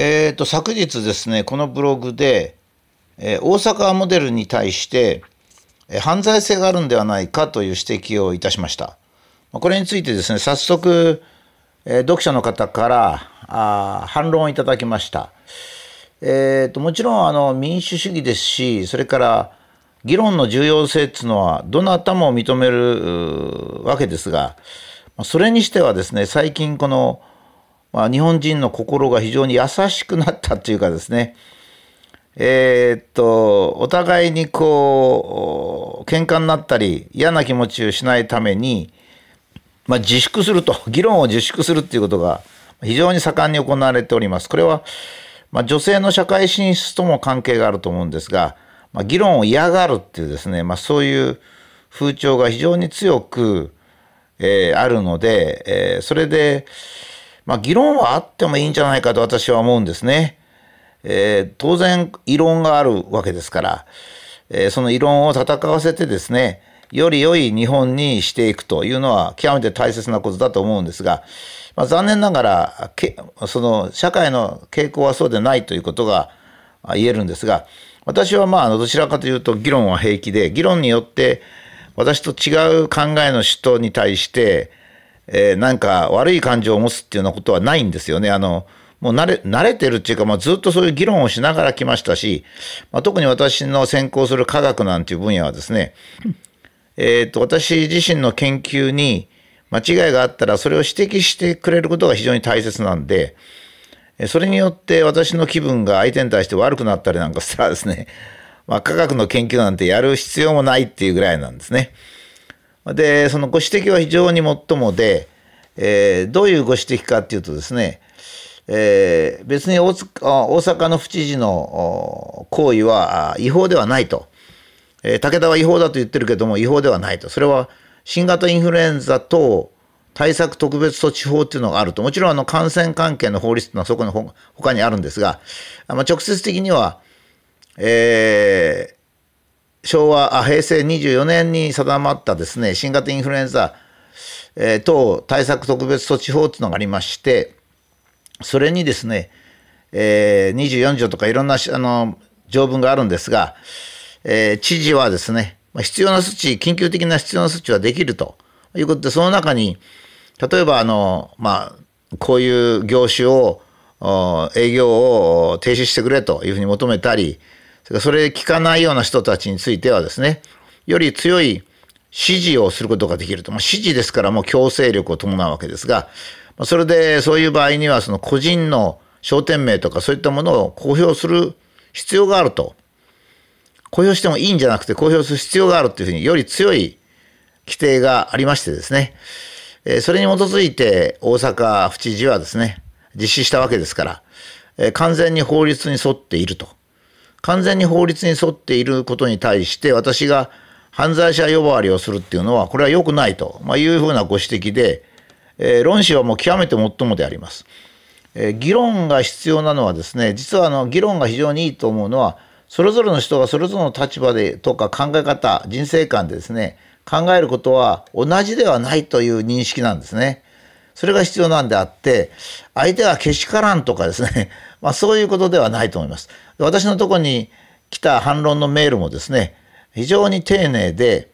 えーと、昨日ですね、このブログで、えー、大阪モデルに対して、えー、犯罪性があるんではないかという指摘をいたしました。これについてですね、早速、えー、読者の方からあ反論をいただきました。えーと、もちろんあの民主主義ですし、それから議論の重要性っていうのはどなたも認めるわけですが、それにしてはですね、最近このまあ、日本人の心が非常に優しくなったっていうかですね、えー、っと、お互いにこう、喧嘩になったり、嫌な気持ちをしないために、まあ、自粛すると、議論を自粛するっていうことが非常に盛んに行われております。これは、まあ、女性の社会進出とも関係があると思うんですが、まあ、議論を嫌がるっていうですね、まあ、そういう風潮が非常に強く、えー、あるので、えー、それで、まあ、議論はあってもいいんじゃないかと私は思うんですね。えー、当然、異論があるわけですから、えー、その異論を戦わせてですね、より良い日本にしていくというのは極めて大切なことだと思うんですが、まあ、残念ながらけその社会の傾向はそうでないということが言えるんですが私はまあどちらかというと議論は平気で議論によって私と違う考えの人に対してえー、なんか悪い感情を持つっていうようなことはないんですよね。あの、もう慣れ、慣れてるっていうか、まあ、ずっとそういう議論をしながら来ましたし、まあ、特に私の専攻する科学なんていう分野はですね、えっ、と、私自身の研究に間違いがあったら、それを指摘してくれることが非常に大切なんで、それによって私の気分が相手に対して悪くなったりなんかしたらですね、まあ、科学の研究なんてやる必要もないっていうぐらいなんですね。で、そのご指摘は非常にもっともで、えー、どういうご指摘かっていうとですね、えー、別に大阪の府知事の行為は違法ではないと、えー、武田は違法だと言ってるけども違法ではないと。それは新型インフルエンザ等対策特別措置法っていうのがあると。もちろんあの感染関係の法律っていうのはそこの他にあるんですが、まあ、直接的には、え、昭和、あ平成24年に定まったですね、新型インフルエンザ、えー、等対策特別措置法というのがありまして、それにですね、えー、24条とかいろんなあの条文があるんですが、えー、知事はですね、必要な措置、緊急的な必要な措置はできるということで、その中に、例えばあの、まあ、こういう業種を、営業を停止してくれというふうに求めたり、それ聞かないような人たちについてはですね、より強い指示をすることができると。まあ、指示ですからもう強制力を伴うわけですが、それでそういう場合にはその個人の商店名とかそういったものを公表する必要があると。公表してもいいんじゃなくて公表する必要があるというふうにより強い規定がありましてですね、それに基づいて大阪府知事はですね、実施したわけですから、完全に法律に沿っていると。完全に法律に沿っていることに対して私が犯罪者呼ばわりをするっていうのはこれは良くないと、まいうふうなご指摘で、えー、論旨はもう極めて最もであります。えー、議論が必要なのはですね実はあの議論が非常にいいと思うのはそれぞれの人がそれぞれの立場でとか考え方人生観でですね考えることは同じではないという認識なんですね。それが必要なんであって相手がけしからんとかですねまあそういうことではないと思います。私のとこに来た反論のメールもですね、非常に丁寧で、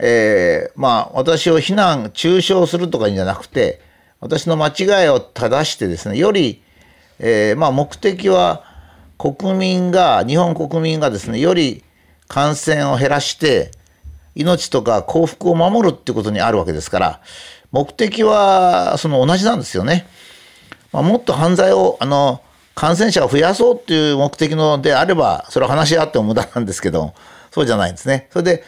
えー、まあ私を非難、中傷するとかじゃなくて、私の間違いを正してですね、より、えー、まあ目的は国民が、日本国民がですね、より感染を減らして、命とか幸福を守るってことにあるわけですから、目的はその同じなんですよね。まあ、もっと犯罪を、あの、感染者を増やそうっていう目的のであれば、それは話し合っても無駄なんですけど、そうじゃないんですね。それで、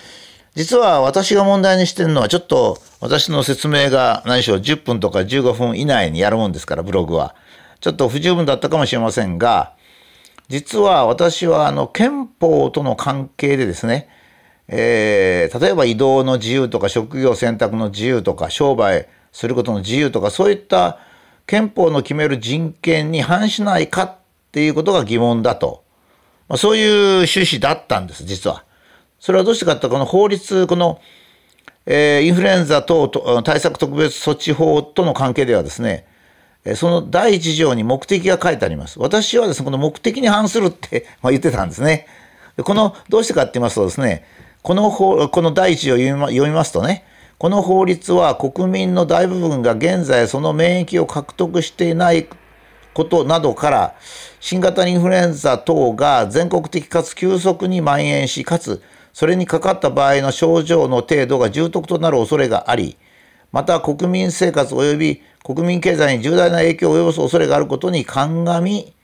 実は私が問題にしてるのは、ちょっと私の説明が何しろ10分とか15分以内にやるもんですから、ブログは。ちょっと不十分だったかもしれませんが、実は私はあの憲法との関係でですね、えー、例えば移動の自由とか職業選択の自由とか商売することの自由とかそういった憲法の決める人権に反しないかっていうことが疑問だと。まあ、そういう趣旨だったんです、実は。それはどうしてかというと、この法律、この、えー、インフルエンザ等対策特別措置法との関係ではですね、その第一条に目的が書いてあります。私はですね、この目的に反するって 言ってたんですね。この、どうしてかって言いますとですね、この法、この第一条を読みますとね、この法律は国民の大部分が現在その免疫を獲得していないことなどから、新型インフルエンザ等が全国的かつ急速に蔓延し、かつそれにかかった場合の症状の程度が重篤となる恐れがあり、また国民生活及び国民経済に重大な影響を及ぼす恐れがあることに鑑み、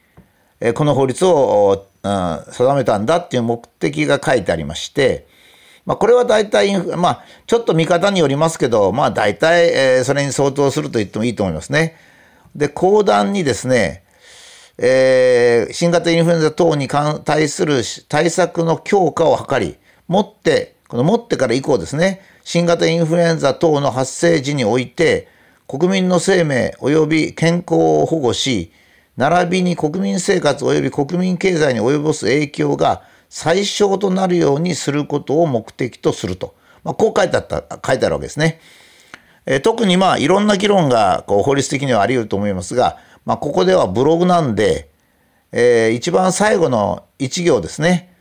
この法律を、定めたんだっていう目的が書いてありまして、まあ、これは大体、まあ、ちょっと見方によりますけど、まあ、大体、えー、それに相当すると言ってもいいと思いますね。で、講談にですね、えー、新型インフルエンザ等に対する対策の強化を図り、もって、このもってから以降ですね、新型インフルエンザ等の発生時において、国民の生命及び健康を保護し、並びに国民生活及び国民経済に及ぼす影響が最小となるようにすることを目的とすると。まあ、こう書いてあった、書いてあるわけですね。えー、特にまあいろんな議論がこう法律的にはあり得ると思いますが、まあ、ここではブログなんで、えー、一番最後の一行ですね。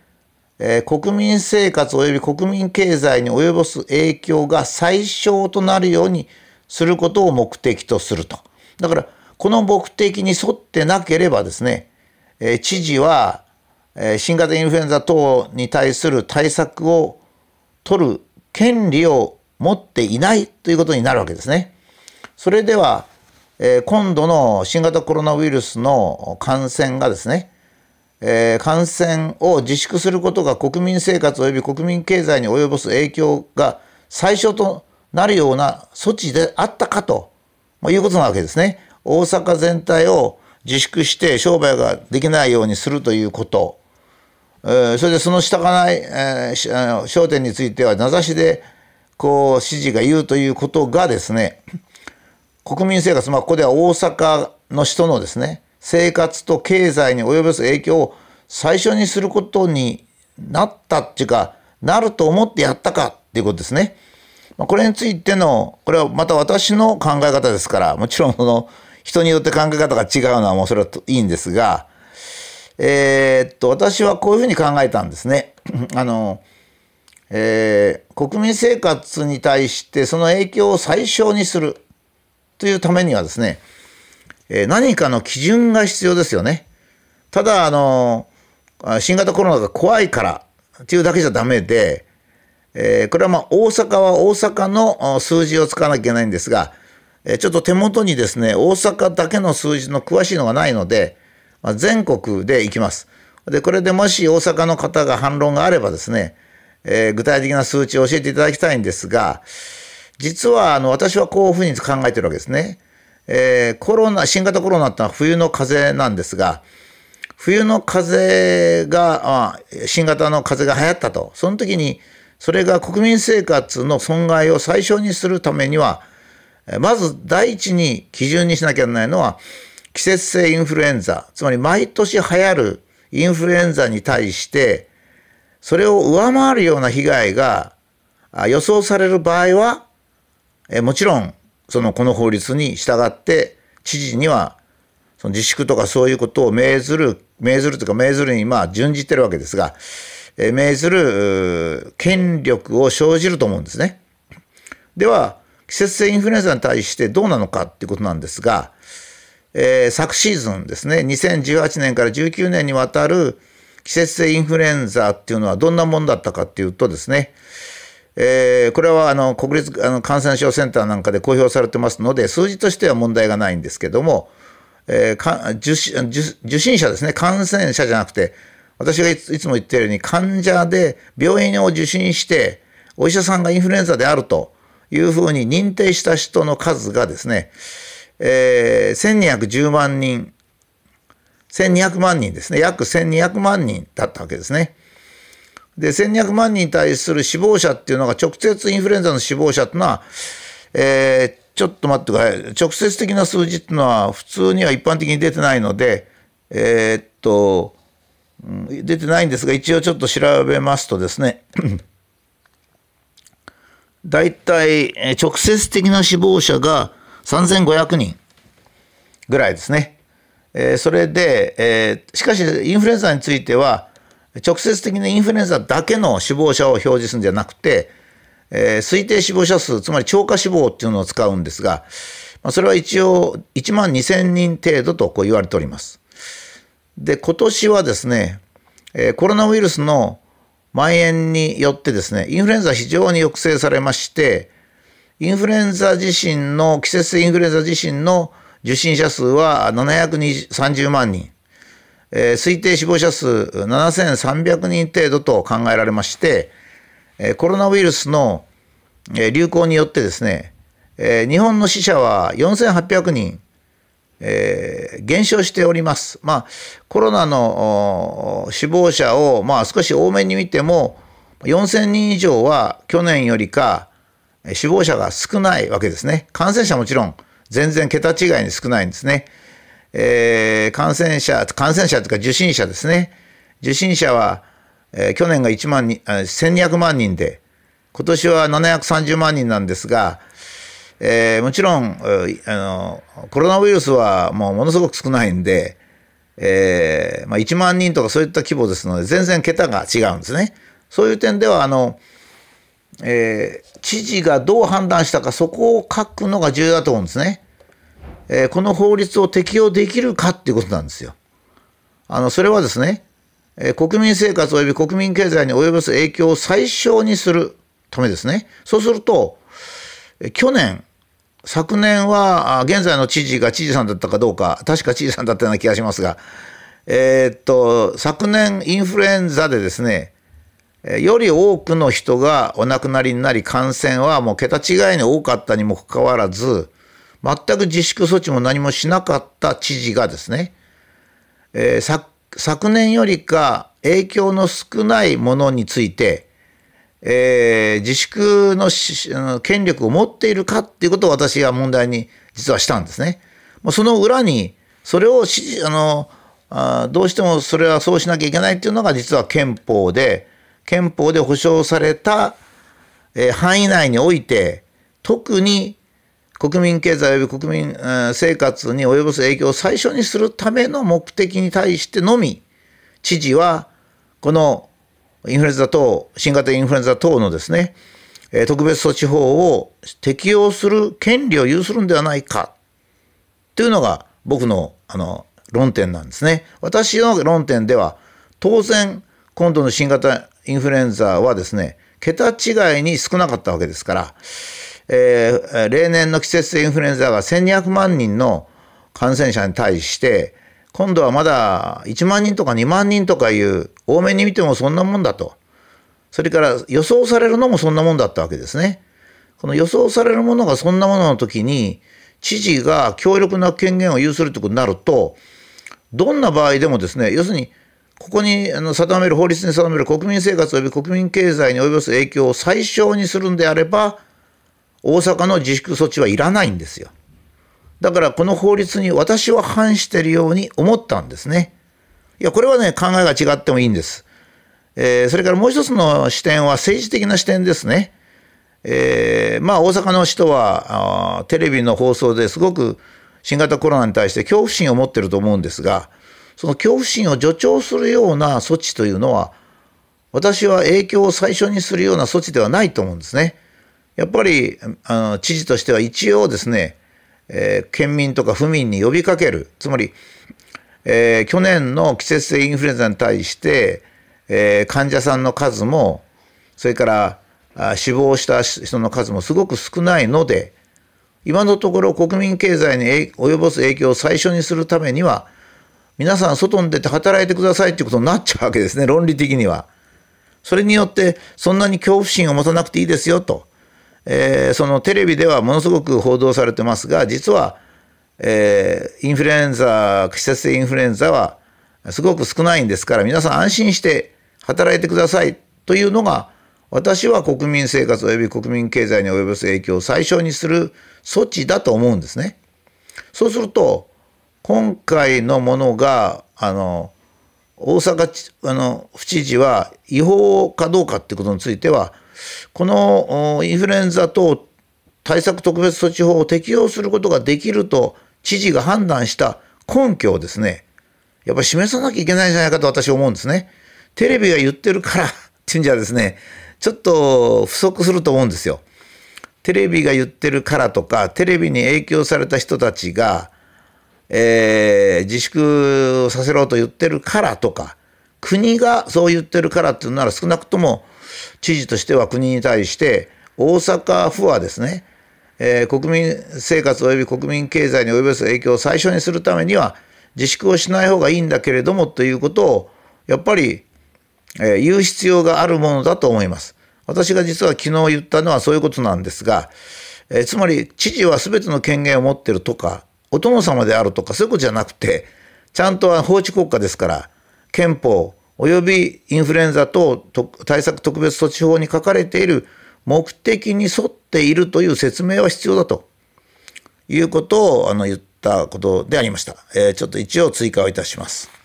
えー、国民生活及び国民経済に及ぼす影響が最小となるようにすることを目的とすると。だから、この目的に沿ってなければですね、えー、知事は、新型インフルエンザ等に対する対策を取る権利を持っていないということになるわけですね。それでは、え、今度の新型コロナウイルスの感染がですね、え、感染を自粛することが国民生活及び国民経済に及ぼす影響が最小となるような措置であったかと、ま、いうことなわけですね。大阪全体を自粛して商売ができないようにするということ、それでその従わない、えー、焦点については名指しでこう指示が言うということがですね国民生活、まあ、ここでは大阪の人のですね生活と経済に及ぼす影響を最初にすることになったっていうか、なると思ってやったかっていうことですね。まあ、これについての、これはまた私の考え方ですから、もちろんその人によって考え方が違うのはもうそれはいいんですが、えー、っと、私はこういうふうに考えたんですね。あの、えー、国民生活に対してその影響を最小にするというためにはですね、えー、何かの基準が必要ですよね。ただ、あの、新型コロナが怖いからっていうだけじゃダメで、えー、これはまあ大阪は大阪の数字を使わなきゃいけないんですが、えー、ちょっと手元にですね、大阪だけの数字の詳しいのがないので、まあ、全国でいきます。で、これでもし大阪の方が反論があればですね、えー、具体的な数値を教えていただきたいんですが、実はあの私はこういうふうに考えてるわけですね。えー、コロナ、新型コロナってのは冬の風邪なんですが、冬の風邪が、あ新型の風邪が流行ったと。その時に、それが国民生活の損害を最小にするためには、まず第一に基準にしなきゃならないのは、季節性インフルエンザ、つまり毎年流行るインフルエンザに対して、それを上回るような被害が予想される場合は、もちろんそのこの法律に従って知事にはその自粛とかそういうことを命ずる命ずるというか命ずるにまあ準じてるわけですが、え命ずる権力を生じると思うんですね。では季節性インフルエンザに対してどうなのかっていうことなんですが、えー、昨シーズンですね。2018年から19年にわたる季節性インフルエンザっていうのはどんなものだったかっていうとですね。えー、これはあの国立あの感染症センターなんかで公表されてますので、数字としては問題がないんですけども、えー、受受診者ですね、感染者じゃなくて、私がいつも言ってるように、患者で病院を受診して、お医者さんがインフルエンザであるというふうに認定した人の数がですね、えー、1210万人、1200万人ですね、約1200万人だったわけですね。で、1200万人に対する死亡者っていうのが直接インフルエンザの死亡者っていうのは、えー、ちょっと待ってください。直接的な数字っていうのは普通には一般的に出てないので、えー、っと、出てないんですが、一応ちょっと調べますとですね、大体直接的な死亡者が3500人。ぐらいですね。えー、それで、えー、しかしインフルエンザについては直接的にインフルエンザだけの死亡者を表示するんじゃなくて、えー、推定死亡者数つまり超過死亡っていうのを使うんですが、まあ、それは一応1万2000人程度とこう言われております。で今年はですね、えー、コロナウイルスの蔓延によってですねインフルエンザ非常に抑制されましてインフルエンザ自身の季節性インフルエンザ自身の受診者数は730万人、えー、推定死亡者数7300人程度と考えられまして、えー、コロナウイルスのえ流行によってですね、えー、日本の死者は4800人、えー、減少しております。まあ、コロナの死亡者を、まあ、少し多めに見ても、4000人以上は去年よりか死亡者が少ないわけですね。感染者もちろん全然桁違いに少ないんですね。えー、感染者、感染者というか受診者ですね。受診者は、えー、去年が1万に、1200万人で、今年は730万人なんですが、えー、もちろん、あの、コロナウイルスはもうものすごく少ないんで、えー、まあ、1万人とかそういった規模ですので、全然桁が違うんですね。そういう点では、あの、えー、知事がどう判断したか、そこを書くのが重要だと思うんですね。えー、この法律を適用できるかっていうことなんですよ。あの、それはですね、えー、国民生活及び国民経済に及ぼす影響を最小にするためですね。そうすると、え去年、昨年は、現在の知事が知事さんだったかどうか、確か知事さんだったような気がしますが、えー、っと、昨年インフルエンザでですね、より多くの人がお亡くなりになり感染はもう桁違いに多かったにもかかわらず全く自粛措置も何もしなかった知事がですね、えー、昨年よりか影響の少ないものについて、えー、自粛の権力を持っているかっていうことを私が問題に実はしたんですね。もうその裏にそれをあのあどうしてもそれはそうしなきゃいけないっていうのが実は憲法で憲法で保障された、え、範囲内において、特に国民経済及び国民、生活に及ぼす影響を最初にするための目的に対してのみ、知事は、このインフルエンザ等、新型インフルエンザ等のですね、え、特別措置法を適用する権利を有するんではないか、というのが僕の、あの、論点なんですね。私の論点では、当然、今度の新型インフルエンザはですね、桁違いに少なかったわけですから、えー、例年の季節性インフルエンザが1200万人の感染者に対して、今度はまだ1万人とか2万人とかいう、多めに見てもそんなもんだと。それから予想されるのもそんなもんだったわけですね。この予想されるものがそんなものの時に、知事が強力な権限を有するということになると、どんな場合でもですね、要するにここにあの定める、法律に定める国民生活及び国民経済に及ぼす影響を最小にするんであれば、大阪の自粛措置はいらないんですよ。だからこの法律に私は反しているように思ったんですね。いや、これはね、考えが違ってもいいんです。えー、それからもう一つの視点は政治的な視点ですね。えー、まあ大阪の人はテレビの放送ですごく新型コロナに対して恐怖心を持ってると思うんですが、その恐怖心を助長するような措置というのは、私は影響を最初にするような措置ではないと思うんですね。やっぱり、あの知事としては一応ですね、えー、県民とか府民に呼びかける。つまり、えー、去年の季節性インフルエンザに対して、えー、患者さんの数も、それからあ死亡した人の数もすごく少ないので、今のところ国民経済に及ぼす影響を最初にするためには、皆さん外に出て働いてくださいっていうことになっちゃうわけですね、論理的には。それによって、そんなに恐怖心を持たなくていいですよと。えー、そのテレビではものすごく報道されてますが、実は、えー、インフルエンザ、季節性インフルエンザはすごく少ないんですから、皆さん安心して働いてくださいというのが、私は国民生活及び国民経済に及ぼす影響を最小にする措置だと思うんですね。そうすると、今回のものがあの大阪あの府知事は違法かどうかってことについてはこのインフルエンザ等対策特別措置法を適用することができると知事が判断した根拠をですね、やっぱ示さなきゃいけないんじゃないかと私は思うんですね。テレビが言ってるから っていうんじゃですね、ちょっと不足すると思うんですよ。テレビが言ってるからとか、テレビに影響された人たちが、えー、自粛させろと言ってるからとか、国がそう言ってるからっていうなら少なくとも知事としては国に対して大阪府はですね、えー、国民生活及び国民経済に及ぼす影響を最初にするためには自粛をしない方がいいんだけれどもということをやっぱり、えー、言う必要があるものだと思います。私が実は昨日言ったのはそういうことなんですが、えー、つまり知事は全ての権限を持ってるとかお殿様であるとかそういうことじゃなくてちゃんとは法治国家ですから憲法及びインフルエンザ等対策特別措置法に書かれている目的に沿っているという説明は必要だということをあの言ったことでありました。えー、ちょっと一応追加をいたします。